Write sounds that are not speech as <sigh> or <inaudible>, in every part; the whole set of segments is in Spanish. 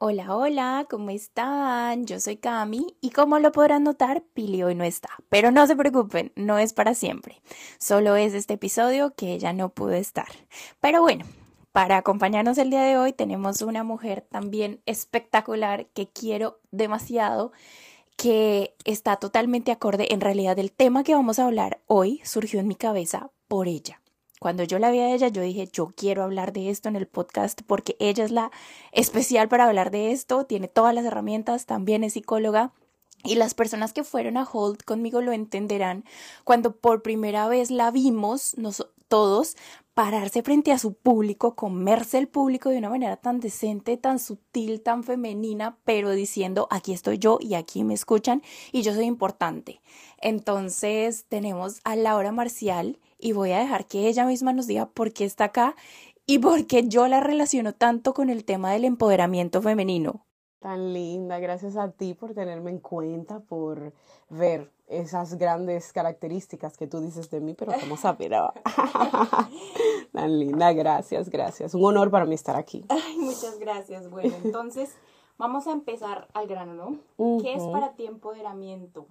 Hola, hola, ¿cómo están? Yo soy Cami y como lo podrán notar, Pili hoy no está. Pero no se preocupen, no es para siempre. Solo es este episodio que ella no pudo estar. Pero bueno, para acompañarnos el día de hoy tenemos una mujer también espectacular que quiero demasiado, que está totalmente acorde. En realidad el tema que vamos a hablar hoy surgió en mi cabeza por ella. Cuando yo la vi a ella, yo dije, yo quiero hablar de esto en el podcast porque ella es la especial para hablar de esto, tiene todas las herramientas, también es psicóloga. Y las personas que fueron a Hold conmigo lo entenderán cuando por primera vez la vimos, nos, todos, pararse frente a su público, comerse el público de una manera tan decente, tan sutil, tan femenina, pero diciendo, aquí estoy yo y aquí me escuchan y yo soy importante. Entonces tenemos a Laura Marcial y voy a dejar que ella misma nos diga por qué está acá y por qué yo la relaciono tanto con el tema del empoderamiento femenino. Tan linda, gracias a ti por tenerme en cuenta, por ver esas grandes características que tú dices de mí, pero como saber. <laughs> Tan linda, gracias, gracias. Un honor para mí estar aquí. Ay, muchas gracias. Bueno, entonces vamos a empezar al grano, ¿no? ¿Qué es para ti empoderamiento?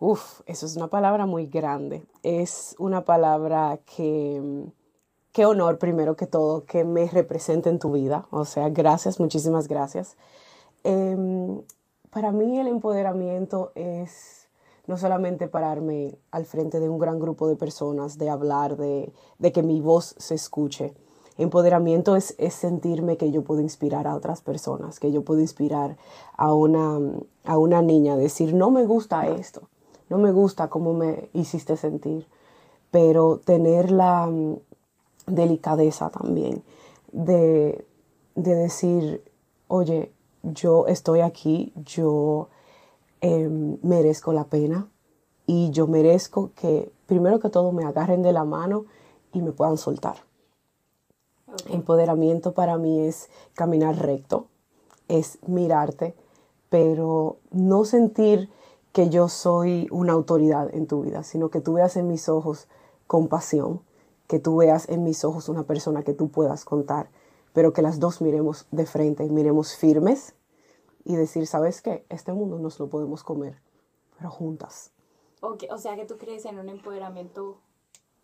Uf, eso es una palabra muy grande. Es una palabra que, qué honor primero que todo, que me represente en tu vida. O sea, gracias, muchísimas gracias. Em, para mí el empoderamiento es no solamente pararme al frente de un gran grupo de personas, de hablar, de, de que mi voz se escuche. Empoderamiento es, es, sentirme que yo puedo inspirar a otras personas, que yo puedo inspirar a una, a una niña, decir, no me gusta esto, no me gusta cómo me hiciste sentir, pero tener la mm, delicadeza también de, decir, oye, yo estoy aquí, yo em, merezco la pena y yo merezco que primero que todo me agarren de la mano y me puedan soltar. Empoderamiento para mí es caminar recto, es mirarte, pero no sentir que yo soy una autoridad en tu vida, sino que tú veas en mis ojos compasión, que tú veas en mis ojos una persona que tú puedas contar, pero que las dos miremos de frente, miremos firmes y decir, ¿sabes qué? Este mundo nos lo podemos comer, pero juntas. Okay, o sea que tú crees en un empoderamiento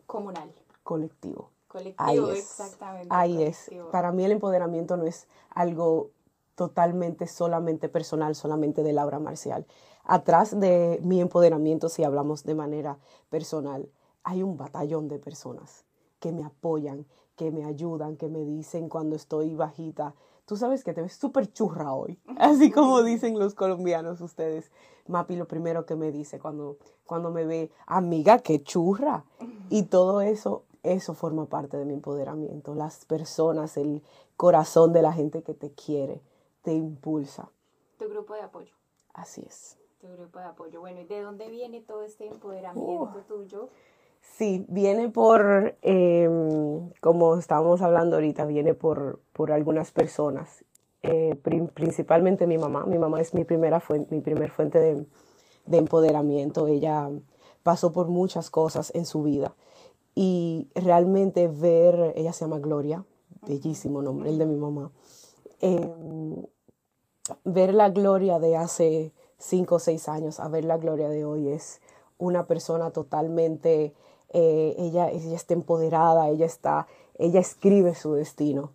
comunal. Colectivo. Colectivo, exactamente. Ahí es. Para mí el empoderamiento no es algo totalmente, solamente personal, solamente de Laura Marcial atrás de mi empoderamiento, si hablamos de manera personal, hay un batallón de personas que me apoyan, que me ayudan, que me dicen cuando estoy bajita, tú sabes que te ves súper churra hoy, <laughs> así como dicen los colombianos ustedes. Mapi lo primero que me dice cuando, cuando me ve, amiga, qué churra. Y todo eso, eso forma parte de mi empoderamiento. Las personas, el corazón de la gente que te quiere, te impulsa. Tu grupo de apoyo. Así es tu grupo de apoyo. Bueno, ¿y de dónde viene todo este empoderamiento tuyo? Sí, viene por, em, como estábamos hablando ahorita, viene por, por algunas personas, eh, principalmente mi mamá. Mi mamá es mi primera fuente, mi primer fuente de, de empoderamiento. Ella pasó por muchas cosas en su vida y realmente ver, ella se llama Gloria, bellísimo nombre, el de mi mamá, em, ver la Gloria de hace cinco o seis años a ver la gloria de hoy. Es una persona totalmente, eh, ella, ella está empoderada, ella está, ella escribe su destino.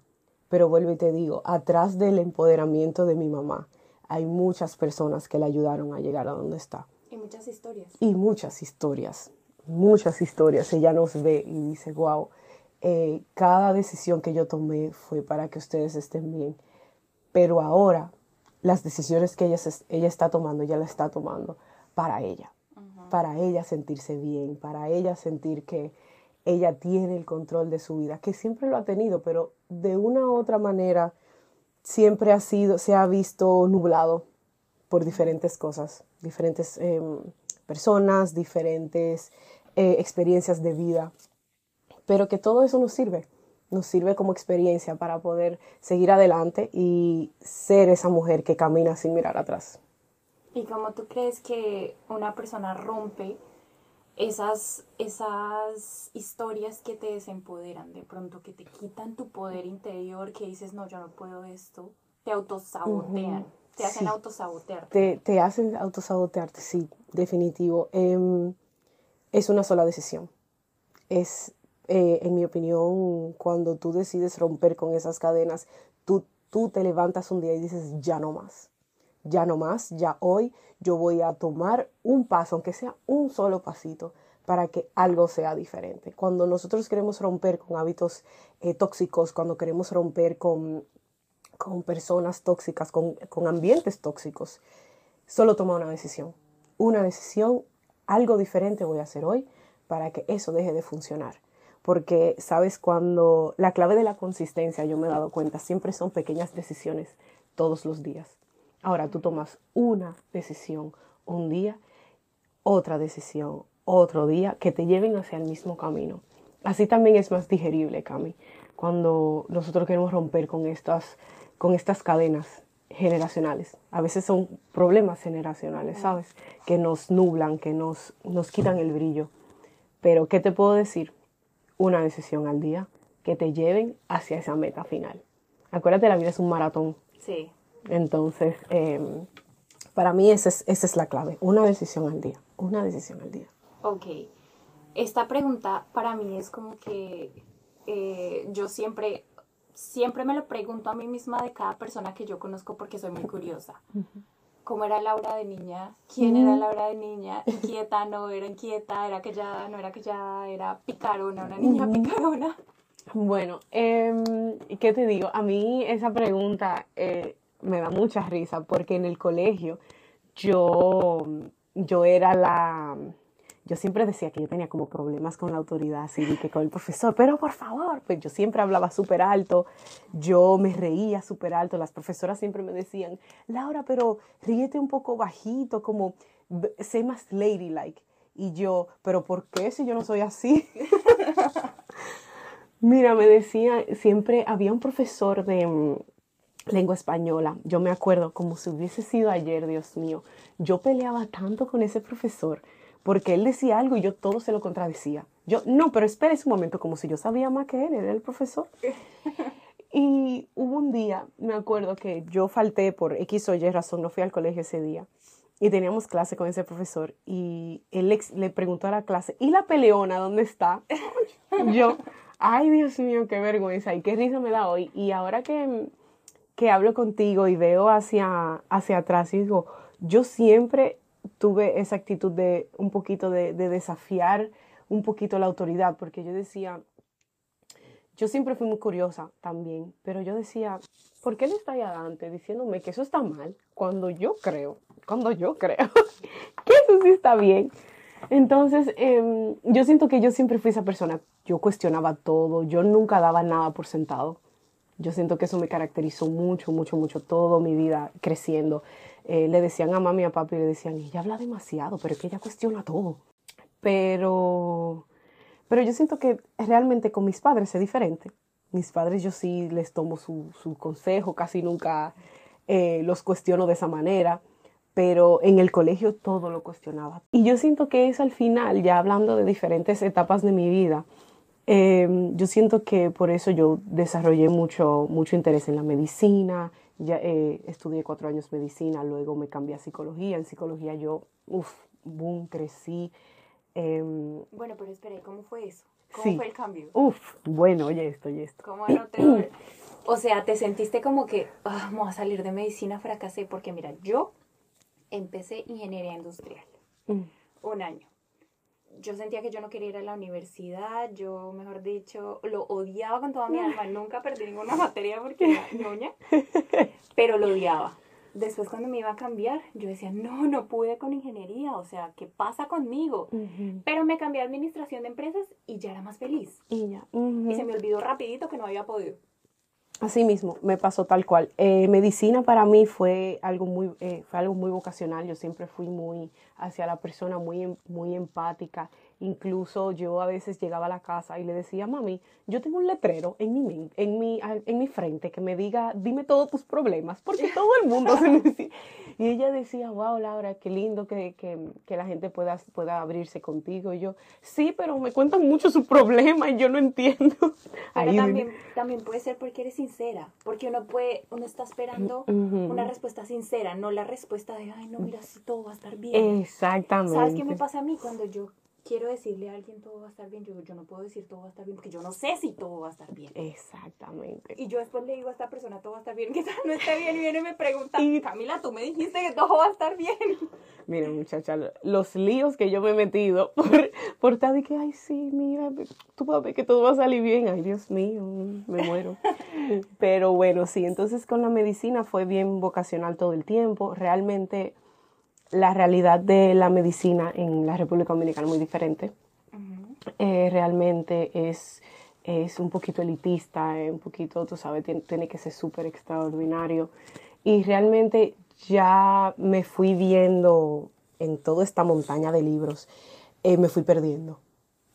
Pero vuelvo y te digo, atrás del empoderamiento de mi mamá hay muchas personas que la ayudaron a llegar a donde está. Y muchas historias. Y muchas historias, muchas historias. Ella nos ve y dice, wow, eh, cada decisión que yo tomé fue para que ustedes estén bien. Pero ahora las decisiones que ella, ella está tomando, ella la está tomando para ella, para ella sentirse bien, para ella sentir que ella tiene el control de su vida, que siempre lo ha tenido, pero de una u otra manera siempre ha sido, se ha visto nublado por diferentes cosas, diferentes em, personas, diferentes eh, experiencias de vida, pero que todo eso nos sirve nos sirve como experiencia para poder seguir adelante y ser esa mujer que camina sin mirar atrás. ¿Y cómo tú crees que una persona rompe esas, esas historias que te desempoderan de pronto, que te quitan tu poder interior, que dices, no, yo no puedo esto, te autosabotean, te hacen Sí. autosabotear. Te, te hacen autosabotearte, sí, definitivo. Em, es una sola decisión. Es, eh, en mi opinión, cuando tú decides romper con esas cadenas, tú, tú te levantas un día y dices, ya no más, ya no más, ya hoy yo voy a tomar un paso, aunque sea un solo pasito, para que algo sea diferente. Cuando nosotros queremos romper con hábitos eh, tóxicos, cuando queremos romper con, con personas tóxicas, con, con ambientes tóxicos, solo toma una decisión. Una decisión, algo diferente voy a hacer hoy para que eso deje de funcionar. Porque, sabes, cuando la clave de la consistencia, yo me he dado cuenta, siempre son pequeñas decisiones todos los días. Ahora tú tomas una decisión un día, otra decisión otro día, que te lleven hacia el mismo camino. Así también es más digerible, Cami, cuando nosotros queremos romper con estas, con estas cadenas generacionales. A veces son problemas generacionales, ¿sabes? Que nos nublan, que nos, nos quitan el brillo. Pero, ¿qué te puedo decir? Una decisión al día que te lleven hacia esa meta final. Acuérdate, la vida es un maratón. Sí. Entonces, eh, para mí esa es, esa es la clave. Una decisión al día. Una decisión al día. Ok. Esta pregunta para mí es como que eh, yo siempre, siempre me lo pregunto a mí misma de cada persona que yo conozco porque soy muy curiosa. ¿Cómo era Laura de niña? ¿Quién era Laura de niña? <laughs> ¿Inquieta? ¿No era inquieta? ¿Era que ya? ¿No era que ya? ¿Era picarona? ¿Una niña picarona? Bueno, em, ¿qué te digo? A mí esa pregunta eh, me da mucha risa porque en el colegio yo, yo era la... Yo siempre decía que yo tenía como problemas con la autoridad, así que con el profesor, pero por favor, pues yo siempre hablaba súper alto, yo me reía súper alto, las profesoras siempre me decían, Laura, pero ríete un poco bajito, como sé más ladylike. Y yo, pero ¿por qué si yo no soy así? <laughs> Mira, me decía, siempre había un profesor de mm, lengua española, yo me acuerdo como si hubiese sido ayer, Dios mío, yo peleaba tanto con ese profesor porque él decía algo y yo todo se lo contradecía. Yo, no, pero espérese un momento, como si yo sabía más que él, él era el profesor. <laughs> Y hubo un día, me acuerdo que yo falté por X o Y razón, no fui al colegio ese día. Y teníamos clase con ese profesor y él le, le preguntó a la clase, ¿y la peleona dónde está? <laughs> Yo, ay Dios mío, qué vergüenza y qué risa me da hoy. Y ahora que, que hablo contigo y veo hacia, hacia atrás y digo, yo siempre tuve esa actitud de un poquito de, de desafiar un poquito la autoridad, porque yo decía, yo siempre fui muy curiosa también, pero yo decía, ¿por qué él está ahí adelante diciéndome que eso está mal cuando yo creo, cuando yo creo <laughs> que eso sí está bien? Entonces, em, yo siento que yo siempre fui esa persona, yo cuestionaba todo, yo nunca daba nada por sentado. Yo siento que eso me caracterizó mucho, mucho, mucho, toda mi vida creciendo. Eh, le decían a mami y a papi, le decían, ella habla demasiado, pero es que ella cuestiona todo. Pero, pero yo siento que realmente con mis padres es diferente. Mis padres yo sí les tomo su, su consejo, casi nunca eh, los cuestiono de esa manera, pero en el colegio todo lo cuestionaba. Y yo siento que es al final, ya hablando de diferentes etapas de mi vida, eh, yo siento que por eso yo desarrollé mucho, mucho interés en la medicina, ya eh, estudié cuatro años medicina, luego me cambié a psicología, en psicología yo, uff, boom, crecí. em, Bueno, pero espera, ¿y ¿cómo fue eso? ¿Cómo Sí. fue el cambio? Uf, bueno, oye esto, oye esto. ¿Cómo no te... <clears throat> O sea, te sentiste como que "Ah, vamos a salir de medicina, fracasé, porque mira, yo empecé ingeniería industrial, Mm. un año. Yo sentía que yo no quería ir a la universidad, yo, mejor dicho, lo odiaba con toda mi alma, nunca perdí ninguna <laughs> materia porque era ñoña, pero lo odiaba. Después cuando me iba a cambiar, yo decía, no, no pude con ingeniería, o sea, ¿qué pasa conmigo? Pero me cambié a administración de empresas y ya era más feliz. Y ya. Y se me olvidó rapidito que no había podido. Así mismo, me pasó tal cual. Eh, medicina para mí fue algo muy, eh, fue algo muy vocacional. Yo siempre fui muy hacia la persona, muy, em- muy empática. Incluso yo a veces llegaba a la casa y le decía, mami, yo tengo un letrero en mi, en mi, en mi frente que me diga, dime todos tus problemas, porque todo el mundo se necesita. <laughs> Y ella decía, wow, Laura, qué lindo que, que, que, la gente pueda, pueda abrirse contigo. Y yo, sí, pero me cuentan mucho su problema y yo no entiendo. <laughs> Pero también, también puede ser porque eres sincera, porque uno puede, uno está esperando una respuesta sincera, no la respuesta de, ay, no, mira, si todo va a estar bien. Exactamente. ¿Sabes qué me pasa a mí cuando yo quiero decirle a alguien todo va a estar bien, yo, yo no puedo decir todo va a estar bien porque yo no sé si todo va a estar bien. Exactamente. Y yo después le digo a esta persona todo va a estar bien, <laughs> que tal no esté bien y viene y me pregunta, Camila, tú me dijiste que todo va a estar bien. <laughs> Mira, muchacha, los líos que yo me he metido <laughs> por, por tal de que, ay, sí, mira, tú vas a ver que todo va a salir bien. Ay, Dios mío, me muero. Pero bueno, sí, entonces con la medicina fue bien vocacional todo el tiempo. Realmente la realidad de la medicina en la República Dominicana es muy diferente. Eh, realmente es, es un poquito elitista, un poquito, tú sabes, tiene, que ser súper extraordinario. Y realmente ya me fui viendo en toda esta montaña de libros, eh, me fui perdiendo.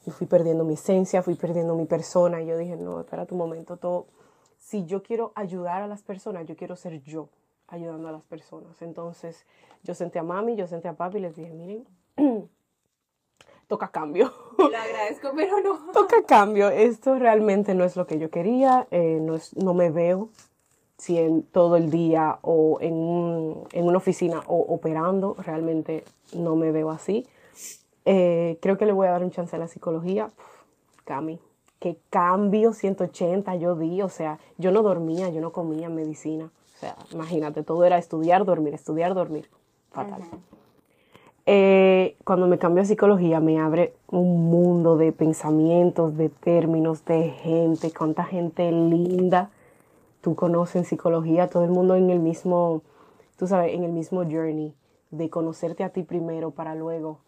Me fui perdiendo mi esencia, fui perdiendo mi persona. Y yo dije, no, espera un momento, todo. Si yo quiero ayudar a las personas, yo quiero ser yo ayudando a las personas. Entonces yo senté a mami, yo senté a papi y les dije, miren, <clears throat> toca cambio. Lo <laughs> agradezco, pero no. toca cambio. Esto realmente no es lo que yo quería, eh, no, es, no me veo si en todo el día o en, en una oficina o operando, realmente no me veo así. Eh, creo que le voy a dar un chance a la psicología. Cami, qué cambio 180 yo di, o sea, yo no dormía, yo no comía medicina. O sea, imagínate, todo era estudiar, dormir, estudiar, dormir. Fatal. Eh, cuando me cambio a psicología me abre un mundo de pensamientos, de términos, de gente, cuánta gente linda tú conoces en psicología, todo el mundo en el mismo, tú sabes, en el mismo journey de conocerte a ti primero para luego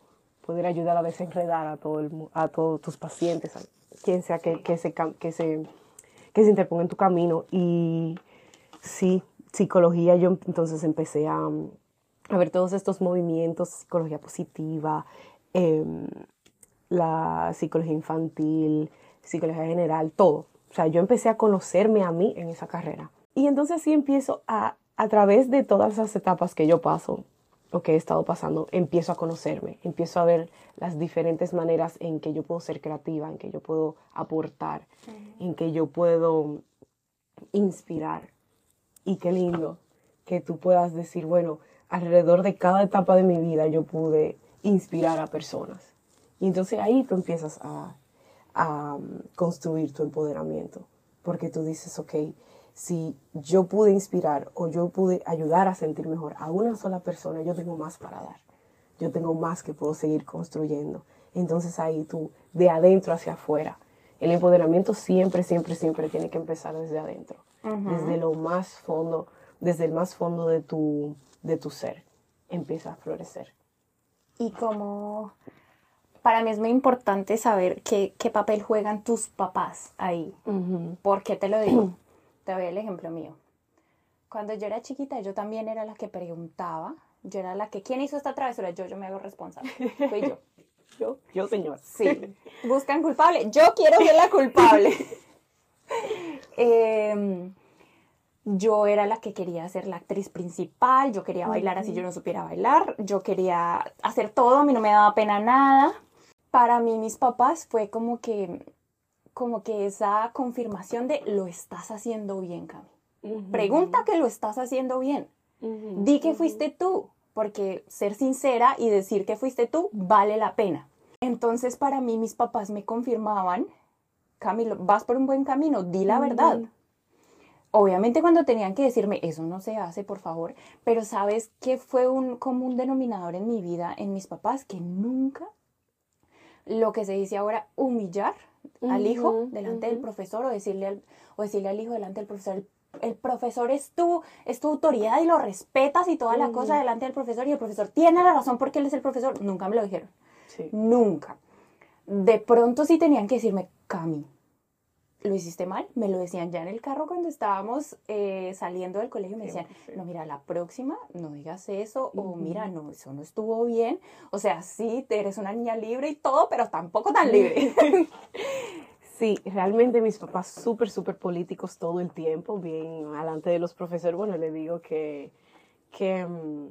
poder ayudar a desenredar a, todo el, a todos tus pacientes, a quien sea que, que, se, que, se, que se interponga en tu camino. Y sí, psicología, yo entonces empecé a, ver todos estos movimientos, psicología positiva, em, la psicología infantil, psicología general, todo. O sea, yo empecé a conocerme a mí en esa carrera. Y entonces sí empiezo a, a través de todas esas etapas que yo paso, o que he estado pasando, empiezo a conocerme, empiezo a ver las diferentes maneras en que yo puedo ser creativa, en que yo puedo aportar, en que yo puedo inspirar. Y qué lindo que tú puedas decir, bueno, alrededor de cada etapa de mi vida yo pude inspirar a personas. Y entonces ahí tú empiezas a, a um, construir tu empoderamiento, porque tú dices, ok, si yo pude inspirar o yo pude ayudar a sentir mejor a una sola persona, yo tengo más para dar. Yo tengo más que puedo seguir construyendo. Entonces ahí tú, de adentro hacia afuera. El empoderamiento siempre, siempre, siempre tiene que empezar desde adentro desde lo más fondo, desde el más fondo de tu, de tu ser, empieza a florecer. Y como para mí es muy importante saber qué, qué papel juegan tus papás ahí. ¿Por qué te lo digo? <clears throat> te doy el ejemplo mío. Cuando yo era chiquita, yo también era la que preguntaba. Yo era la que, ¿quién hizo esta travesura? Yo, yo me hago responsable. Fui yo. <laughs> yo, yo, señor. Sí. <laughs> Buscan culpable. Yo quiero ser la culpable. <laughs> <laughs> Em, yo era la que quería ser la actriz principal, yo quería bailar así yo no supiera bailar, yo quería hacer todo, a mí no me daba pena nada. Para mí mis papás fue como que como que esa confirmación de lo estás haciendo bien, Cami. Pregunta que lo estás haciendo bien. Di que fuiste tú, porque ser sincera y decir que fuiste tú vale la pena. Entonces para mí mis papás me confirmaban Camilo, vas por un buen camino, di la verdad. Obviamente cuando tenían que decirme, eso no se hace, por favor, pero sabes que fue un común denominador en mi vida, en mis papás, que nunca lo que se dice ahora, humillar al hijo delante del profesor o decirle al, o decirle al hijo delante del profesor, el, profesor es tu, es tu autoridad y lo respetas y toda la cosa delante del profesor y el profesor tiene la razón porque él es el profesor. Nunca me lo dijeron. Nunca. De pronto sí tenían que decirme, Cami, lo hiciste mal, me lo decían ya en el carro cuando estábamos eh, saliendo del colegio, me decían, no, mira, la próxima no digas eso, o mira, no, eso no estuvo bien, o sea, sí, eres una niña libre y todo, pero tampoco tan libre. <laughs> <laughs> Sí, realmente mis papás súper, súper políticos todo el tiempo, bien, alante de los profesores, bueno, le digo que, que mm,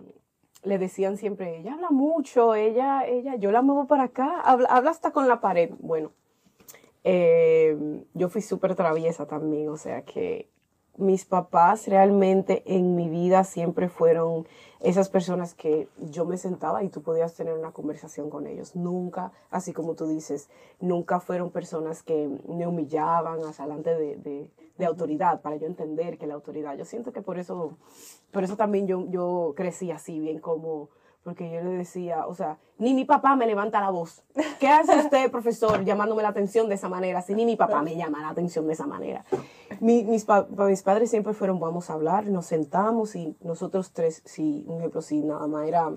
le decían siempre, ella habla mucho, ella, ella, yo la muevo para acá, habla, habla hasta con la pared. Bueno, eh, yo fui súper traviesa también, o sea que mis papás realmente en mi vida siempre fueron esas personas que yo me sentaba y tú podías tener una conversación con ellos. Nunca, así como tú dices, nunca fueron personas que me humillaban hacia delante de, de, autoridad, para yo entender que la autoridad, yo siento que por eso, por eso también yo, yo crecí así, bien como porque yo le decía, o sea, ni mi papá me levanta la voz. ¿Qué hace usted, profesor, llamándome la atención de esa manera? Si ni mi papá me llama la atención de esa manera. mis, mis padres siempre fueron, vamos a hablar, nos sentamos y nosotros tres, si, un ejemplo, si nada más era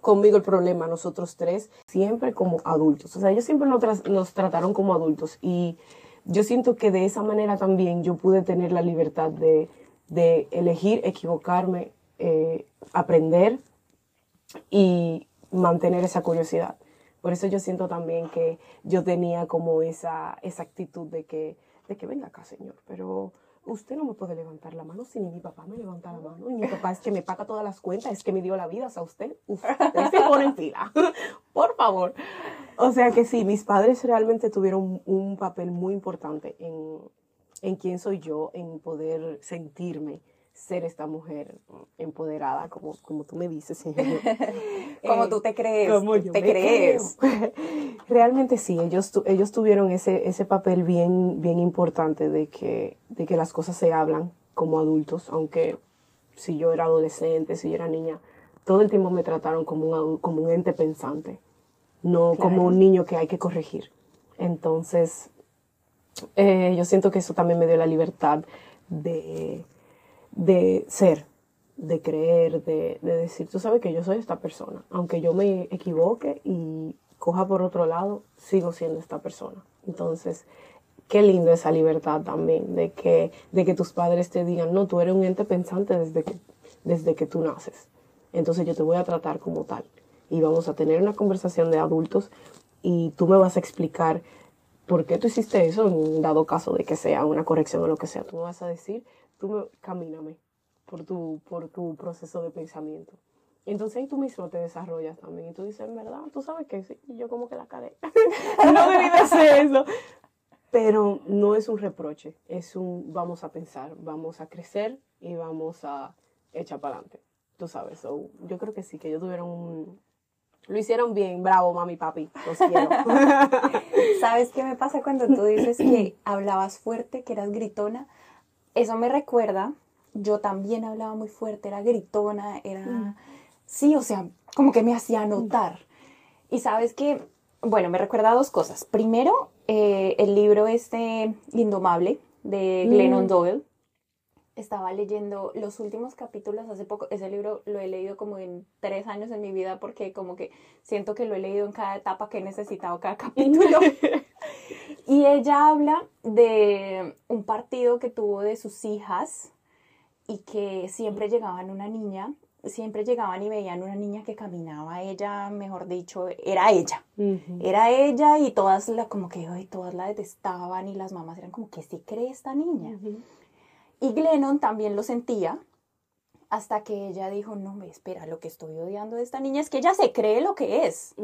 conmigo el problema, nosotros tres, siempre como adultos. O sea, ellos siempre nos, nos trataron como adultos y yo siento que de esa manera también yo pude tener la libertad de, de elegir, equivocarme, eh, aprender y mantener esa curiosidad. Por eso yo siento también que yo tenía como esa, esa actitud de que, de que venga acá, señor, pero usted no me puede levantar la mano si ni mi papá me levanta la mano. Y mi papá es que me paga todas las cuentas, es que me dio la vida. O sea, usted, usted se pone en fila. <laughs> Por favor. O sea que sí, mis padres realmente tuvieron un papel muy importante en, en quién soy yo, en poder sentirme ser esta mujer empoderada, como, como tú me dices. <laughs> como eh, tú te crees. Como yo te crees. <laughs> Realmente sí, ellos, ellos tuvieron ese, ese papel bien, bien importante de que, de que las cosas se hablan como adultos, aunque si yo era adolescente, si yo era niña, todo el tiempo me trataron como un, como un ente pensante, no como un niño que hay que corregir. Entonces, eh, yo siento que eso también me dio la libertad de de ser, de creer, de, decir, tú sabes que yo soy esta persona. Aunque yo me equivoque y coja por otro lado, sigo siendo esta persona. Entonces, qué lindo esa libertad también, de que, de que tus padres te digan, no, tú eres un ente pensante desde que, desde que tú naces. Entonces yo te voy a tratar como tal. Y vamos a tener una conversación de adultos y tú me vas a explicar por qué tú hiciste eso en dado caso de que sea una corrección o lo que sea. Tú me vas a decir tú camíname por tu, por tu proceso de pensamiento. Entonces ahí tú mismo te desarrollas también y tú dices, en verdad, tú sabes que sí, y yo como que la cagué. <laughs> no debí de hacer eso. Pero no es un reproche, es un vamos a pensar, vamos a crecer y vamos a echar para adelante. Tú sabes, yo creo que sí, que ellos tuvieron un, lo hicieron bien, bravo, mami, papi, los quiero. <laughs> <laughs> ¿Sabes qué me pasa cuando tú dices que hablabas fuerte, que eras gritona? eso me recuerda, yo también hablaba muy fuerte, era gritona, era... Mm. Sí, o sea, como que me hacía notar. Y sabes que, bueno, me recuerda dos cosas. Primero, eh, el libro este Indomable de Glennon mm. Doyle. Estaba leyendo los últimos capítulos hace poco. Ese libro lo he leído como en tres años en mi vida porque como que siento que lo he leído en cada etapa que he necesitado cada <laughs> capítulo. Y ella habla de un partido que tuvo de sus hijas y que siempre llegaban una niña, siempre llegaban y veían una niña que caminaba, ella, mejor dicho, era ella. Era ella y todas la, como que hoy todas la detestaban y las mamás eran como, ¿qué se cree esta niña? Y Glennon también lo sentía hasta que ella dijo, no, me espera, lo que estoy odiando de esta niña es que ella se cree lo que es.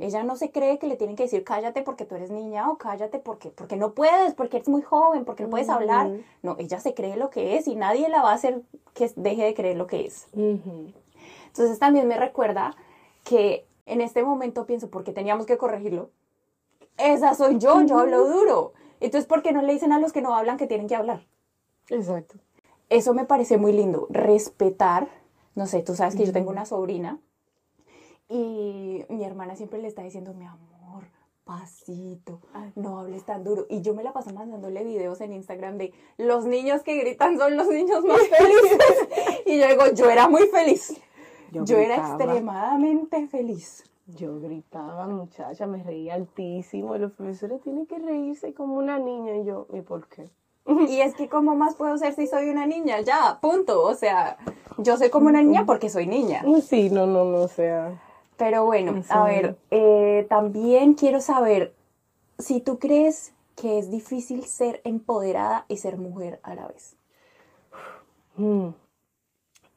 Ella no se cree que le tienen que decir, cállate porque tú eres niña o cállate porque, porque no puedes, porque eres muy joven, porque no puedes hablar. No, ella se cree lo que es y nadie la va a hacer que deje de creer lo que es. Entonces también me recuerda que en este momento pienso, porque teníamos que corregirlo, esa soy yo, yo hablo duro. Entonces, ¿por qué no le dicen a los que no hablan que tienen que hablar? Exacto eso me parece muy lindo, respetar, no sé, tú sabes que yo tengo una sobrina y mi hermana siempre le está diciendo, mi amor, pasito, no hables tan duro. Y yo me la paso mandándole videos en Instagram de los niños que gritan son los niños más <laughs> felices. y yo digo, yo era muy feliz. Yo, era extremadamente feliz. Yo gritaba, muchacha, me reía altísimo. Los profesores tienen que reírse como una niña. Y yo, ¿y por qué? <laughs> Y es que, ¿cómo más puedo ser si soy una niña? Ya, punto. O sea, yo soy como una niña porque soy niña. Sí, no, no, no, o sea. Pero bueno, a ver, eh, también quiero saber si tú crees que es difícil ser empoderada y ser mujer a la vez. Mm.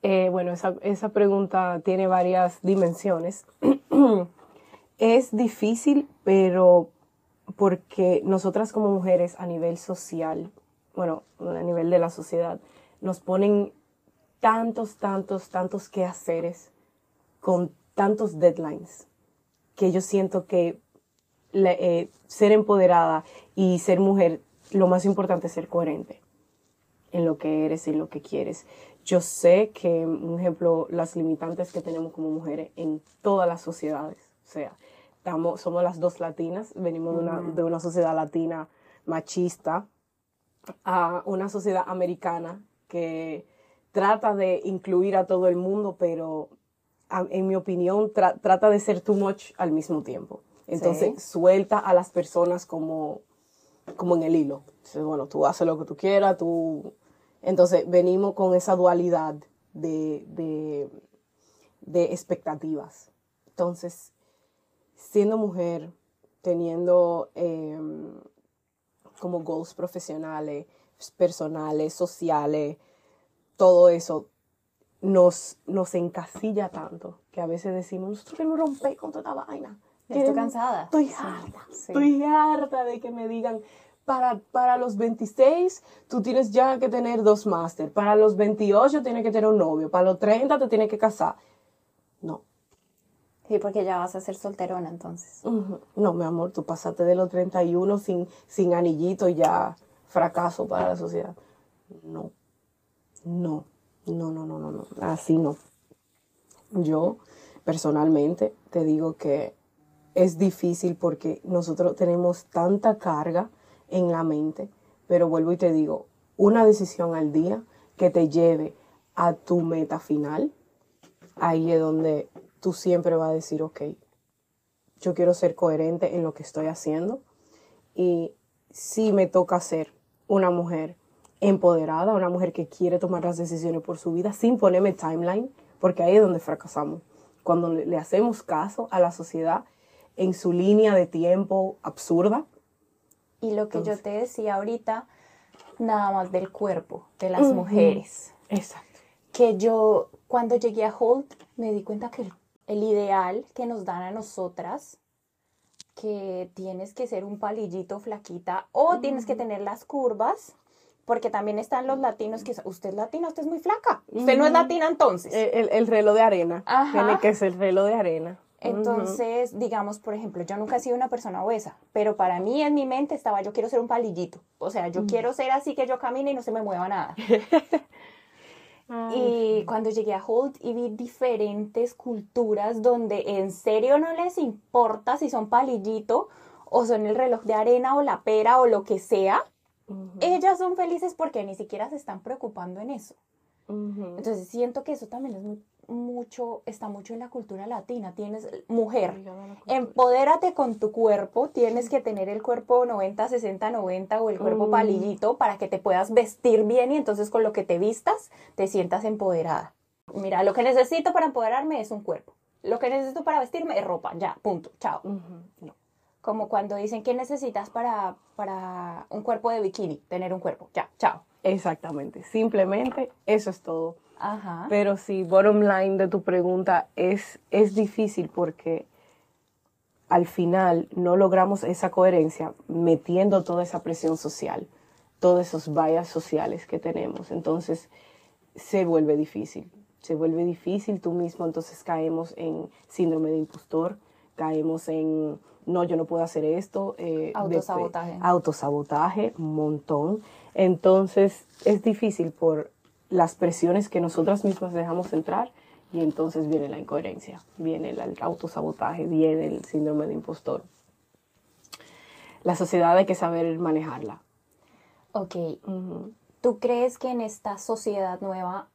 Eh, bueno, esa, esa pregunta tiene varias dimensiones. <clears throat> es difícil, pero porque nosotras como mujeres a nivel social, bueno, a nivel de la sociedad, nos ponen tantos, tantos, tantos quehaceres con tantos deadlines que yo siento que eh, ser empoderada y ser mujer, lo más importante es ser coherente en lo que eres y lo que quieres. Yo sé que, un ejemplo, las limitantes que tenemos como mujeres en todas las sociedades, o sea, estamos, somos las dos latinas, venimos de, una, de una sociedad latina machista a una sociedad americana que trata de incluir a todo el mundo, pero en mi opinión trata de ser too much al mismo tiempo. Entonces suelta a las personas como, como en el hilo. bueno, tú haces lo que tú quieras, tú... Entonces venimos con esa dualidad de, de, de expectativas. Entonces, siendo mujer, teniendo em, como goals profesionales, personales, sociales, todo eso nos, nos encasilla tanto que a veces decimos, nosotros queremos romper con toda esta vaina. Estoy cansada. Estoy harta. Estoy harta de que me digan, para, para los 26 tú tienes ya que tener dos máster, para los 28 tienes que tener un novio, para los 30 te tienes que casar. Sí, porque ya vas a ser solterona entonces. No, mi amor, tú pasaste de los 31 sin, sin anillito y ya fracaso para la sociedad. No. No. No, no, no, no, no. Así no. Yo personalmente te digo que es difícil porque nosotros tenemos tanta carga en la mente, pero vuelvo y te digo, una decisión al día que te lleve a tu meta final, ahí es donde tú siempre vas a decir, ok, yo quiero ser coherente en lo que estoy haciendo y si me toca ser una mujer empoderada, una mujer que quiere tomar las decisiones por su vida sin ponerme timeline, porque ahí es donde fracasamos. Cuando le hacemos caso a la sociedad en su línea de tiempo absurda. Y lo que yo te decía ahorita, nada más del cuerpo, de las mujeres. Exacto. Que yo, cuando llegué a Holt, me di cuenta que el ideal que nos dan a nosotras, que tienes que ser un palillito flaquita o tienes que tener las curvas, porque también están los latinos que usted es latina, usted es muy flaca. Usted no es latina entonces. El, reloj de arena. Tiene que ser el reloj de arena. Entonces, digamos, por ejemplo, yo nunca he sido una persona obesa, pero para mí en mi mente estaba, yo quiero ser un palillito. O sea, yo quiero ser así que yo camine y no se me mueva nada. <laughs> y cuando llegué a Holt y vi diferentes culturas donde en serio no les importa si son palillito o son el reloj de arena o la pera o lo que sea, ellas son felices porque ni siquiera se están preocupando en eso. Entonces siento que eso también es mucho, está mucho en la cultura latina. Tienes, mujer, empodérate con tu cuerpo, tienes que tener el cuerpo 90, 60, 90 o el cuerpo mm. palillito para que te puedas vestir bien y entonces con lo que te vistas te sientas empoderada. Mira, lo que necesito para empoderarme es un cuerpo. Lo que necesito para vestirme es ropa, ya, punto, chao. no como cuando dicen que necesitas para, para un cuerpo de bikini, tener un cuerpo. Ya, chao. Exactamente, simplemente eso es todo. Ajá. Pero sí, bottom line de tu pregunta es, es difícil porque al final no logramos esa coherencia metiendo toda esa presión social, todos esos vallas sociales que tenemos. Entonces se vuelve difícil, se vuelve difícil tú mismo, entonces caemos en síndrome de impostor, caemos en no, yo no puedo hacer esto. Eh, autosabotaje. autosabotaje, un montón. Entonces es difícil por las presiones que nosotras mismas dejamos entrar y entonces viene la incoherencia, viene el autosabotaje, viene el síndrome de impostor. La sociedad hay que saber manejarla. Ok. ¿Tú crees que en esta sociedad nueva,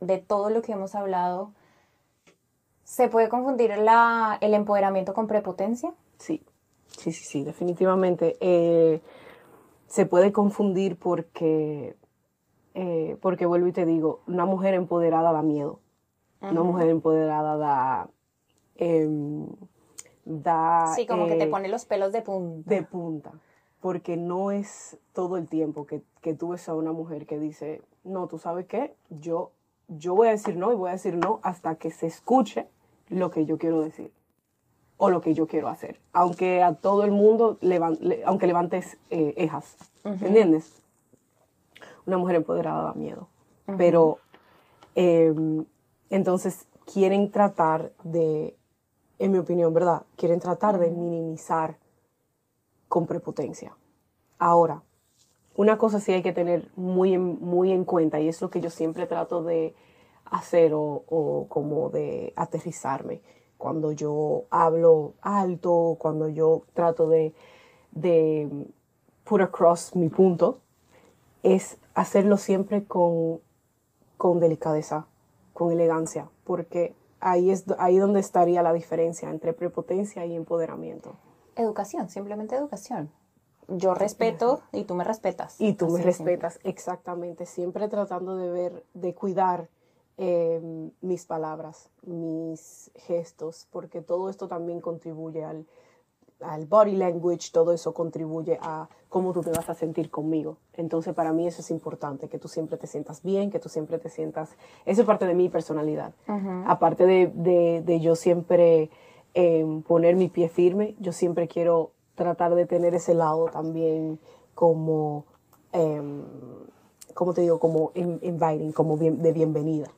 de todo lo que hemos hablado, se puede confundir la, el empoderamiento con prepotencia? Sí, sí, sí, sí, definitivamente. Eh, se puede confundir porque, eh, porque vuelvo y te digo, una mujer empoderada da miedo. Una mujer empoderada da... Em, da sí, como que te eh, pone los pelos de punta. De punta. Porque no es todo el tiempo que, que tú ves a una mujer que dice, no, tú sabes qué, yo yo voy a decir no y voy a decir no hasta que se escuche lo que yo quiero decir o lo que yo quiero hacer. Aunque a todo el mundo, aunque levantes eh, ejas, ¿entiendes? Una mujer empoderada da miedo. Pero em, entonces quieren tratar de, en mi opinión, ¿verdad? Quieren tratar de minimizar con prepotencia. Ahora, una cosa sí hay que tener muy en, muy en cuenta y es lo que yo siempre trato de hacer o, como de aterrizarme cuando yo hablo alto, cuando yo trato de, de put across mi punto, es hacerlo siempre con, con delicadeza, con elegancia, porque ahí es ahí donde estaría la diferencia entre prepotencia y empoderamiento. Educación, simplemente educación. Yo respeto y tú me respetas. Y tú me respetas, exactamente. Siempre tratando de ver, de cuidar em, mis palabras, mis gestos, porque todo esto también contribuye al, al body language, todo eso contribuye a cómo tú te vas a sentir conmigo. Entonces, para mí eso es importante, que tú siempre te sientas bien, que tú siempre te sientas... Eso es parte de mi personalidad. Aparte de, de, yo siempre em, poner mi pie firme, yo siempre quiero tratar de tener ese lado también como, eh, como te digo, como inviting, como de bienvenida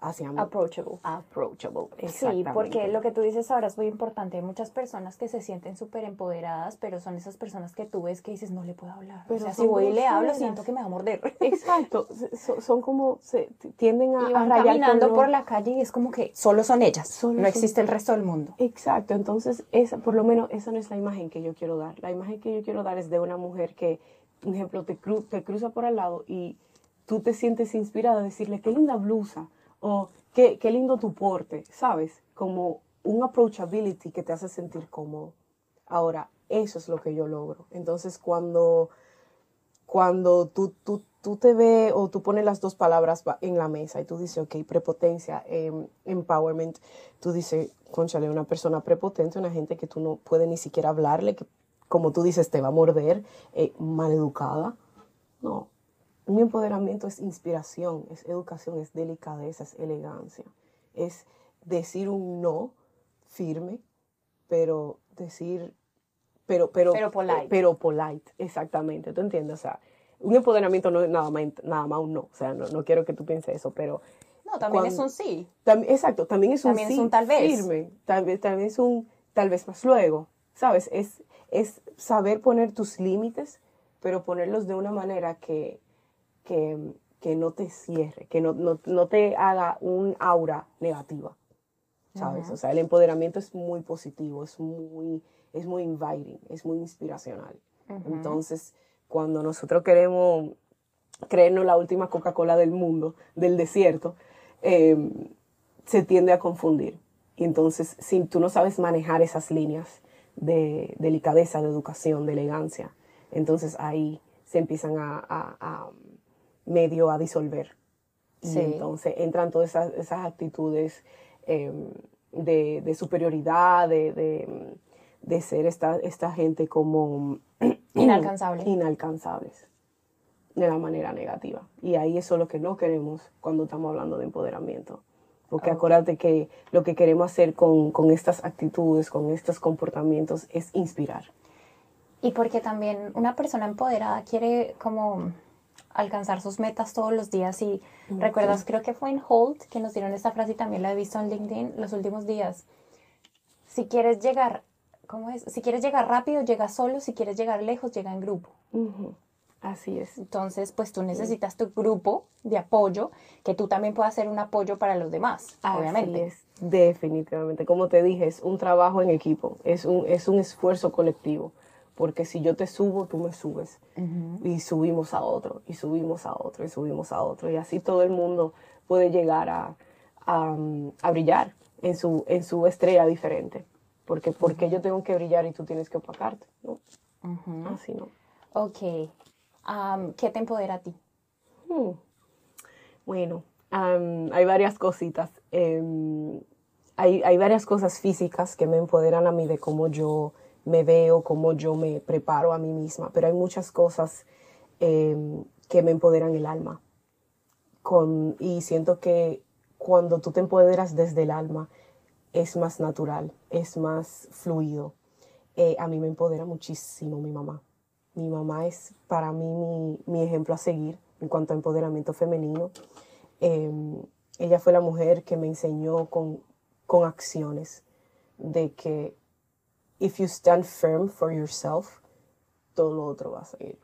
hacia mí. Approachable. Approachable, Sí, porque lo que tú dices ahora es muy importante. Hay muchas personas que se sienten súper empoderadas, pero son esas personas que tú ves que dices, no le puedo hablar. Pero o sea, si voy y le hablo, siento que me va a morder. <laughs> Exacto. son, como, se, tienden a, y van caminando por la calle y es como que solo son ellas. no existe el resto del mundo. Exacto. Entonces, esa, por lo menos, esa no es la imagen que yo quiero dar. La imagen que yo quiero dar es de una mujer que, por ejemplo, te, te cruza por al lado y tú te sientes inspirada a decirle, qué linda blusa o qué, qué lindo tu porte, ¿sabes? Como un approachability que te hace sentir cómodo. Ahora, eso es lo que yo logro. Entonces, cuando, cuando tú, tú, tú te ves o tú pones las dos palabras en la mesa y tú dices, ok, prepotencia, em, empowerment, tú dices, conchale, una persona prepotente, una gente que tú no puedes ni siquiera hablarle, que como tú dices, te va a morder, eh, maleducada. No, un empoderamiento es inspiración, es educación, es delicadeza, es elegancia. Es decir un no firme, pero decir, pero, pero, pero polite. Pero polite, exactamente. ¿Tú entiendes? O sea, un empoderamiento no es nada más, nada más un no. O sea, no, quiero que tú pienses eso, pero... No, también es un sí. exacto, también es un también sí es un tal vez. firme. También, también es un tal vez más luego. ¿Sabes? Es, es saber poner tus límites, pero ponerlos de una manera que que, no te cierre, que no, no, te haga un aura negativa, ¿sabes? O sea, el empoderamiento es muy positivo, es muy, es muy inviting, es muy inspiracional. Entonces, cuando nosotros queremos creernos la última Coca-Cola del mundo, del desierto, em, se tiende a confundir. Y entonces, si tú no sabes manejar esas líneas de delicadeza, de educación, de elegancia, entonces ahí se empiezan a medio a disolver. Y entonces entran todas esas, actitudes em, de, superioridad, de, ser esta, esta gente como <clears throat> inalcanzables. inalcanzables de la manera negativa. Y ahí eso es lo que no queremos cuando estamos hablando de empoderamiento. Porque acuérdate que lo que queremos hacer con, con estas actitudes, con estos comportamientos, es inspirar. Y porque también una persona empoderada quiere como alcanzar sus metas todos los días y recuerdas, creo que fue en Holt que nos dieron esta frase y también la he visto en LinkedIn los últimos días. Si quieres llegar, ¿cómo es? Si quieres llegar rápido, llega solo, si quieres llegar lejos, llega en grupo. Así es. Entonces, pues tú necesitas tu grupo de apoyo, que tú también puedas ser un apoyo para los demás, obviamente. Es. Definitivamente. Como te dije, es un trabajo en equipo, es un, es un esfuerzo colectivo porque si yo te subo, tú me subes. Y subimos a otro, y subimos a otro, y subimos a otro. Y así todo el mundo puede llegar a, a, brillar en su, en su estrella diferente. Porque, porque yo tengo que brillar y tú tienes que opacarte, ¿no? Así no. Ok. ¿Qué te empodera a ti? Hmm. Bueno, hay varias cositas. Em, hay, hay varias cosas físicas que me empoderan a mí de cómo yo me veo, cómo yo me preparo a mí misma, pero hay muchas cosas em, que me empoderan el alma, y siento que cuando tú te empoderas desde el alma, es más natural, es más fluido. Eh, a mí me empodera muchísimo mi mamá. Mi mamá es para mí mi, mi ejemplo a seguir en cuanto a empoderamiento femenino. Em, ella fue la mujer que me enseñó con, con acciones de que if you stand firm for yourself, todo lo otro va a seguir.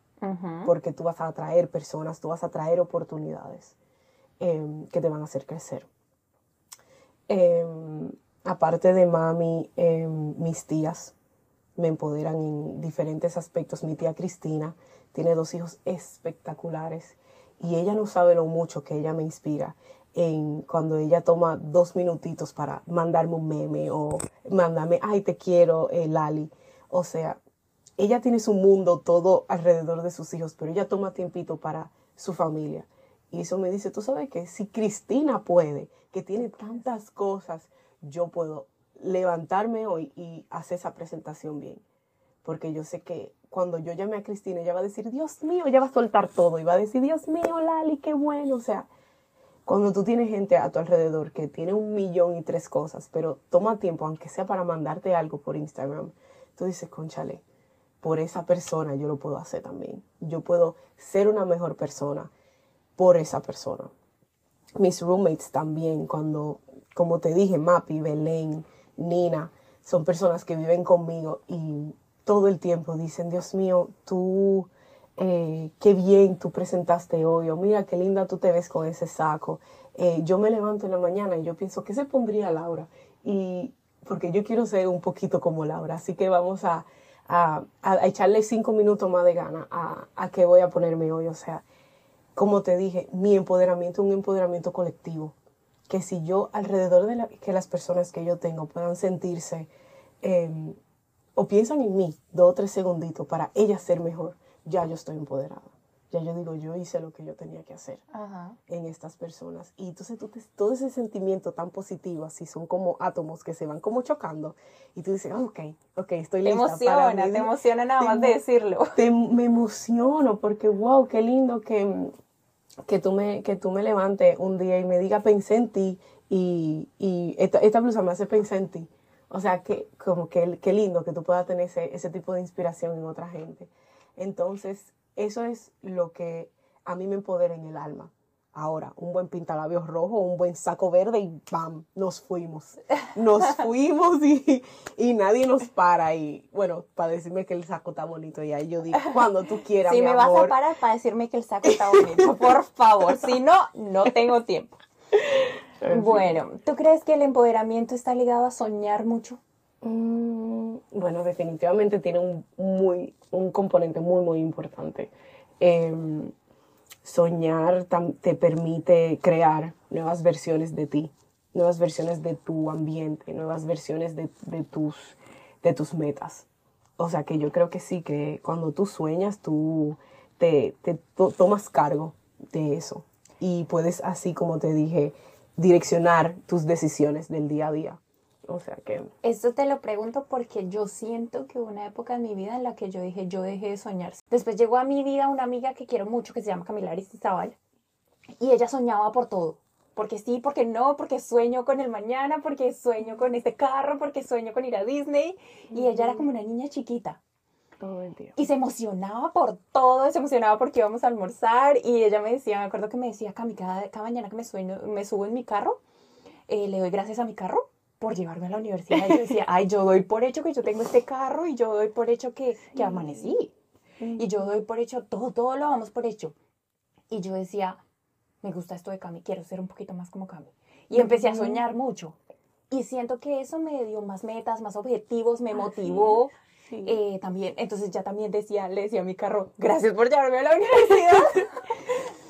Porque tú vas a atraer personas, tú vas a atraer oportunidades em, que te van a hacer crecer. Em, aparte de mami, mis tías me empoderan en diferentes aspectos. Mi tía Cristina tiene dos hijos espectaculares y ella no sabe lo mucho que ella me inspira en cuando ella toma dos minutitos para mandarme un meme o mandarme, ay, te quiero, eh, Lali. O sea, ella tiene su mundo todo alrededor de sus hijos, pero ella toma tiempito para su familia. Y eso me dice, tú sabes que si Cristina puede, que tiene tantas cosas, yo puedo levantarme hoy y hacer esa presentación bien. Porque yo sé que cuando yo llame a Cristina, ella va a decir, Dios mío, ella va a soltar todo y va a decir, Dios mío, Lali, qué bueno. O sea, cuando tú tienes gente a tu alrededor que tiene un millón y tres cosas, pero toma tiempo, aunque sea para mandarte algo por Instagram, tú dices, conchale, por esa persona yo lo puedo hacer también. Yo puedo ser una mejor persona por esa persona. Mis roommates también, cuando, como te dije, Mapi, Belén, Nina, son personas que viven conmigo y todo el tiempo dicen, Dios mío, tú, eh, qué bien tú presentaste hoy, o mira qué linda tú te ves con ese saco. Eh, yo me levanto en la mañana y yo pienso, ¿qué se pondría Laura? Y porque yo quiero ser un poquito como Laura, así que vamos a, echarle cinco minutos más de gana a, a qué voy a ponerme hoy. O sea, como te dije, mi empoderamiento es un empoderamiento colectivo que si yo alrededor de que las personas que yo tengo puedan sentirse em, o piensan en mí dos o tres segunditos para ellas ser mejor, ya yo estoy empoderada. Ya yo digo, yo hice lo que yo tenía que hacer en estas personas. Y entonces tú todo ese sentimiento tan positivo, así son como átomos que se van como chocando. Y tú dices, ok, ok, estoy lista. Te emociona, te emociona nada más de decirlo. me emociono porque, wow, qué lindo que, que tú me, que tú me levantes un día y me diga pensé en ti y, y esta, esta, blusa me hace pensar en ti. O sea, que como que qué lindo que tú puedas tener ese, ese tipo de inspiración en otra gente. Entonces, eso es lo que a mí me empodera en el alma. Ahora, un buen pintalabios rojo, un buen saco verde y ¡bam! Nos fuimos. Nos <laughs> fuimos y, y, nadie nos para. Y bueno, para decirme que el saco está bonito. Y ahí yo digo, cuando tú quieras. Si mi me vas a parar para decirme que el saco está bonito, <laughs> por favor. Si no, no tengo tiempo. Bueno, ¿tú crees que el empoderamiento está ligado a soñar mucho? Mm, bueno, definitivamente tiene un, muy, un componente muy, muy importante. Em, soñar te permite crear nuevas versiones de ti, nuevas versiones de tu ambiente, nuevas versiones de, tus, de tus metas. O sea que yo creo que sí, que cuando tú sueñas, tú te, tomas cargo de eso y puedes, así como te dije, direccionar tus decisiones del día a día. O sea que... Esto te lo pregunto porque yo siento que hubo una época en mi vida en la que yo dije, yo dejé de soñar. Después llegó a mi vida una amiga que quiero mucho, que se llama Camila Aristizabal, y ella soñaba por todo. Porque sí, porque no, porque sueño con el mañana, porque sueño con este carro, porque sueño con ir a Disney. Y ella era como una niña chiquita. Día. Y se emocionaba por todo, se emocionaba porque íbamos a almorzar. Y ella me decía, me acuerdo que me decía, Cami, cada, cada mañana que me, sueño, me subo en mi carro, eh, le doy gracias a mi carro por llevarme a la universidad. Y yo decía, <laughs> ay, yo doy por hecho que yo tengo este carro y yo doy por hecho que, que amanecí. Y yo doy por hecho, todo, todo lo vamos por hecho. Y yo decía, me gusta esto de Cami, quiero ser un poquito más como Cami. Y empecé a soñar mucho. Y siento que eso me dio más metas, más objetivos, me motivó. Eh, también, entonces ya también decía, le decía a mi carro, gracias por llevarme a la <laughs> universidad.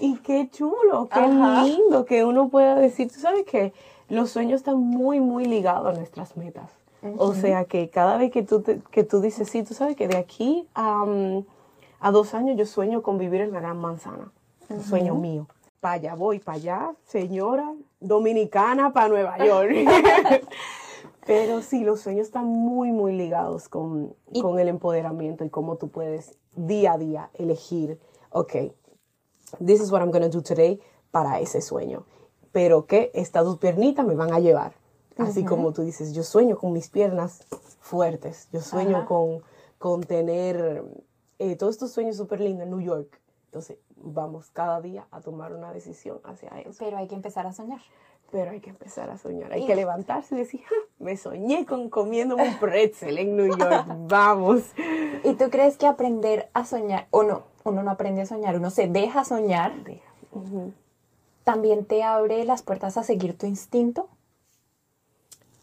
y qué chulo, qué lindo que uno pueda decir, tú sabes que los sueños están muy, muy ligados a nuestras metas. O sea que cada vez que tú, que tú dices, sí, tú sabes que de aquí a, a, dos años yo sueño con vivir en la Gran Manzana. Un sueño mío. Para allá voy, para allá, señora dominicana, para Nueva York. <laughs> Pero sí, los sueños están muy, muy ligados con, con el empoderamiento y cómo tú puedes día a día elegir, ok, this is what I'm going to do today para ese sueño. Pero que estas dos piernitas me van a llevar. Así como tú dices, yo sueño con mis piernas fuertes, yo sueño con, con tener eh, todos estos sueños súper lindos en New York. Entonces, vamos cada día a tomar una decisión hacia eso. Pero hay que empezar a soñar. Pero hay que empezar a soñar. Hay que levantarse y decir, me soñé con comiendo un pretzel en New York. <laughs> Vamos. ¿Y tú crees que aprender a soñar, o no, uno no aprende a soñar, uno se deja soñar, también te abre las puertas a seguir tu instinto?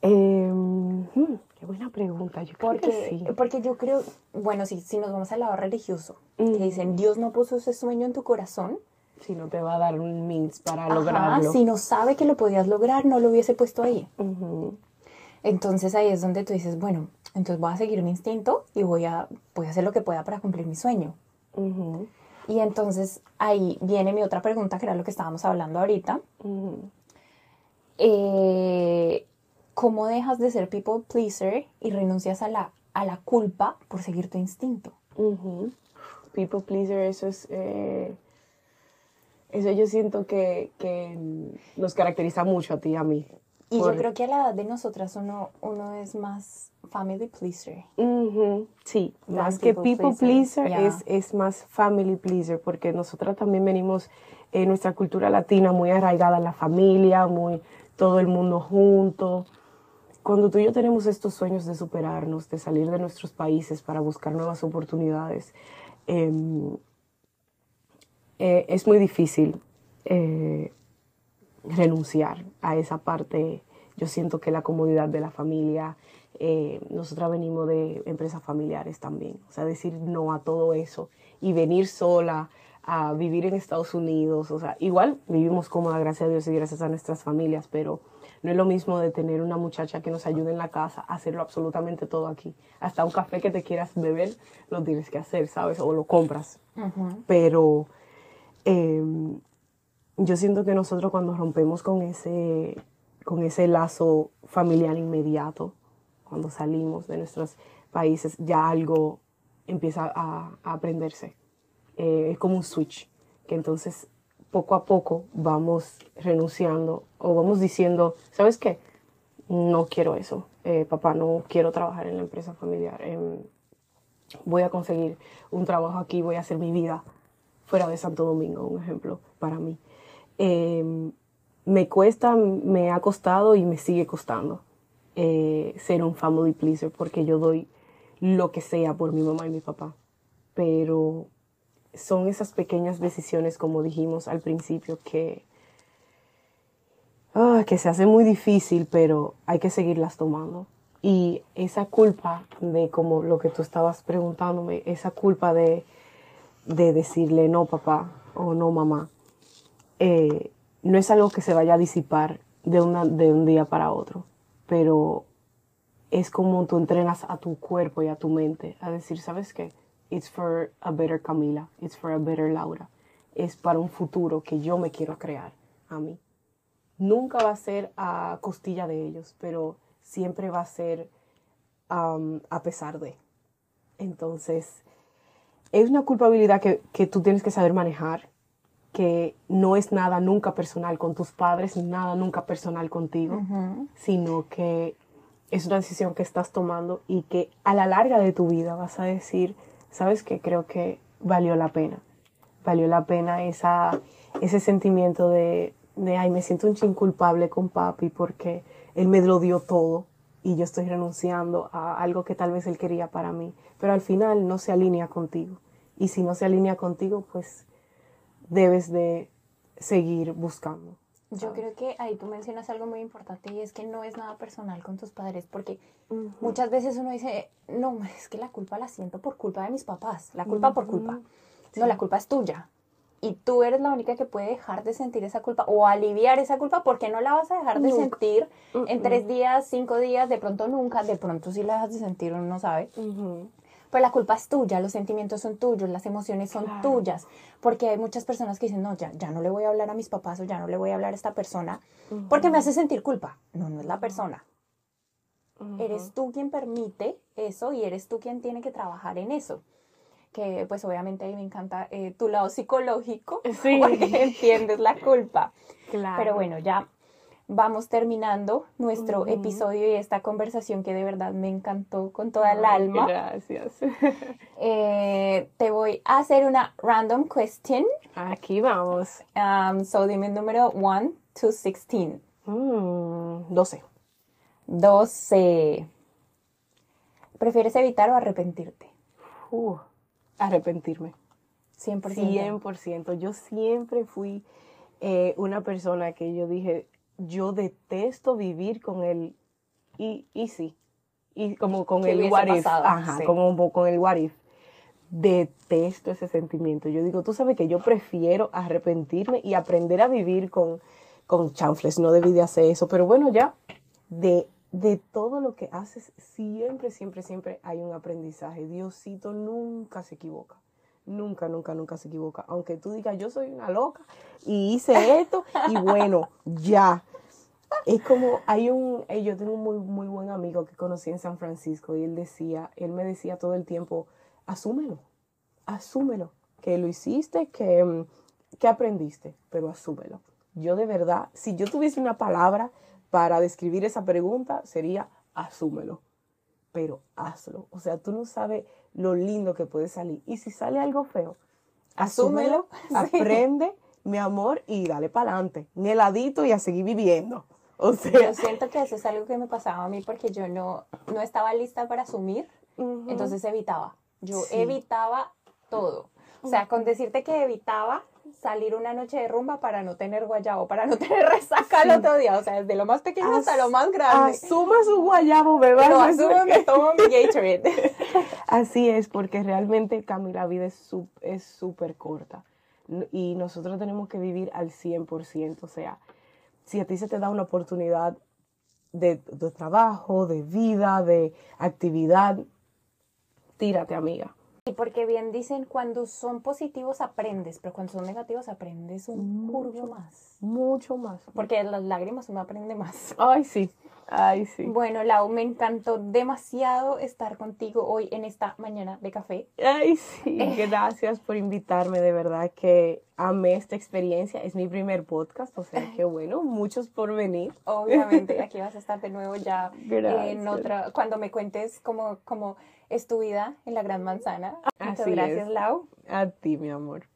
Hmm, qué buena pregunta. Yo creo porque, que sí. porque yo creo, bueno, si, si nos vamos al lado religioso, que dicen, Dios no puso ese sueño en tu corazón. Si no te va a dar un means para Ajá, lograrlo. Si no sabe que lo podías lograr, no lo hubiese puesto ahí. Entonces ahí es donde tú dices, bueno, entonces voy a seguir mi instinto y voy a, voy a hacer lo que pueda para cumplir mi sueño. Ujú, Y entonces ahí viene mi otra pregunta, que era lo que estábamos hablando ahorita. Eh, ¿Cómo dejas de ser people pleaser y renuncias a la, a la culpa por seguir tu instinto? People pleaser, eso es. eh, eso yo siento que, que nos caracteriza mucho a ti y a mí. Y Por- yo creo que a la edad de nosotras uno, uno es más family pleaser. Sí, más que people pleaser, pleaser, yeah. es, es más family pleaser, porque nosotras también venimos en nuestra cultura latina muy arraigada en la familia, muy todo el mundo junto. Cuando tú y yo tenemos estos sueños de superarnos, de salir de nuestros países para buscar nuevas oportunidades, em, eh, es muy difícil eh, renunciar a esa parte. Yo siento que la comodidad de la familia, eh, nosotras venimos de empresas familiares también, o sea, decir no a todo eso y venir sola a vivir en Estados Unidos, o sea, igual vivimos cómoda, gracias a Dios y gracias a nuestras familias, pero no es lo mismo de tener una muchacha que nos ayude en la casa a hacerlo absolutamente todo aquí. Hasta un café que te quieras beber, lo tienes que hacer, ¿sabes? O lo compras. Pero eh, yo siento que nosotros cuando rompemos con ese, con ese lazo familiar inmediato, cuando salimos de nuestros países, ya algo empieza a, a aprenderse. Eh, es como un switch, que entonces poco a poco vamos renunciando o vamos diciendo, ¿sabes qué? No quiero eso, Eh, papá, no quiero trabajar en la empresa familiar. Em, voy a conseguir un trabajo aquí, voy a hacer mi vida fuera de Santo Domingo, un ejemplo para mí. Eh, me cuesta, me ha costado y me sigue costando eh, ser un family pleaser porque yo doy lo que sea por mi mamá y mi papá. Pero son esas pequeñas decisiones, como dijimos al principio, que, ah, que se hace muy difícil, pero hay que seguirlas tomando. Y esa culpa de, como lo que tú estabas preguntándome, esa culpa de, de decirle no papá o no mamá, eh, no es algo que se vaya a disipar de, una, de un día para otro, pero es como tú entrenas a tu cuerpo y a tu mente a decir, ¿sabes qué? It's for a better Camila, it's for a better Laura, es para un futuro que yo me quiero crear a mí. Nunca va a ser a costilla de ellos, pero siempre va a ser um, a pesar de. Entonces, es una culpabilidad que, que tú tienes que saber manejar, que no es nada nunca personal con tus padres, nada nunca personal contigo, sino que es una decisión que estás tomando y que a la larga de tu vida vas a decir, ¿sabes qué? Creo que valió la pena. Valió la pena esa, ese sentimiento de, de, ay, me siento un chin culpable con papi porque él me lo dio todo y yo estoy renunciando a algo que tal vez él quería para mí, pero al final no se alinea contigo. Y si no se alinea contigo, pues debes de seguir buscando. Yo creo que ahí tú mencionas algo muy importante y es que no es nada personal con tus padres, porque muchas veces uno dice, no, es que la culpa la siento por culpa de mis papás, la culpa por culpa. No, la culpa es tuya. Y tú eres la única que puede dejar de sentir esa culpa o aliviar esa culpa porque no la vas a dejar de Nunca. sentir en tres días, cinco días, de pronto nunca, de pronto sí la dejas de sentir, uno no sabe. Pero la culpa es tuya, los sentimientos son tuyos, las emociones son Claro. tuyas. Porque hay muchas personas que dicen, no, ya, ya no le voy a hablar a mis papás o ya no le voy a hablar a esta persona porque me hace sentir culpa. No, no es la persona. Eres tú quien permite eso y eres tú quien tiene que trabajar en eso. que pues obviamente ahí me encanta eh, tu lado psicológico, <laughs> porque entiendes la culpa. Claro. Pero bueno, ya vamos terminando nuestro episodio y esta conversación que de verdad me encantó con toda el alma. Gracias. <laughs> Eh, te voy a hacer una random question. Aquí vamos. Um, so dime el número 1 to 16. Mm, 12. 12. ¿Prefieres evitar o arrepentirte? Uh, arrepentirme. 100%. 100%. Yo siempre fui eh, una persona que yo dije, yo detesto vivir con el y, y sí. Y como con ¿Qué el what if. Ajá, Sí. como con el what if. Detesto ese sentimiento. Yo digo, tú sabes que yo prefiero arrepentirme y aprender a vivir con, con chanfles. No debí de hacer eso. Pero bueno, ya, de, de todo lo que haces, siempre, siempre, siempre hay un aprendizaje. Diosito nunca se equivoca. Nunca, nunca, nunca se equivoca. Aunque tú digas, yo soy una loca y hice esto y bueno, <laughs> ya. Es como, hay un, eh, yo tengo un muy, muy buen amigo que conocí en San Francisco y él decía, él me decía todo el tiempo, asúmelo, asúmelo, que lo hiciste, que, mm, que aprendiste, pero asúmelo. Yo de verdad, si yo tuviese una palabra para describir esa pregunta, sería asúmelo, pero hazlo. O sea, tú no sabes lo lindo que puede salir. Y si sale algo feo, asúmelo, Asúmelo, <laughs> sí. aprende, mi amor, y dale para adelante, un heladito y a seguir viviendo. O sea, Yo siento que eso es algo que me pasaba a mí porque yo no, no estaba lista para asumir, ujú. entonces evitaba. Yo Sí. evitaba todo. O sea, con decirte que evitaba salir una noche de rumba para no tener guayabo, para no <laughs> tener resaca el Sí. otro día. O sea, desde lo más pequeño hasta lo más grande. Asuma su guayabo, bebé. Lo asumo, me tomo mi Gatorade. <laughs> Así es, porque realmente, Cami, la vida es súper corta. Y nosotros tenemos que vivir al 100%. O sea, si a ti se te da una oportunidad de, de trabajo, de vida, de actividad, tírate, amiga. Y porque bien dicen, cuando son positivos aprendes, pero cuando son negativos aprendes un curvo más. Mucho más. Porque las lágrimas uno aprende más. Ay, sí. Ay, sí. Bueno, Lau, me encantó demasiado estar contigo hoy en esta mañana de café. Ay, sí, gracias por invitarme, de verdad que amé esta experiencia. Es mi primer podcast, o sea que bueno, muchos por venir. Obviamente, <laughs> aquí vas a estar de nuevo ya Gracias. en otra, cuando me cuentes cómo, cómo es tu vida en la Gran Manzana. Muchas Así gracias, es. Lau. A ti, mi amor.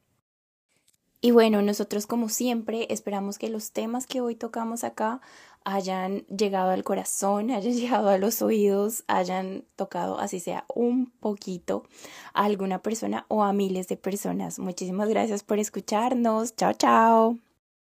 Y bueno, nosotros como siempre esperamos que los temas que hoy tocamos acá hayan llegado al corazón, hayan <laughs> llegado a los oídos, hayan tocado así sea un poquito a alguna persona o a miles de personas. Muchísimas gracias por escucharnos. Chao, chao.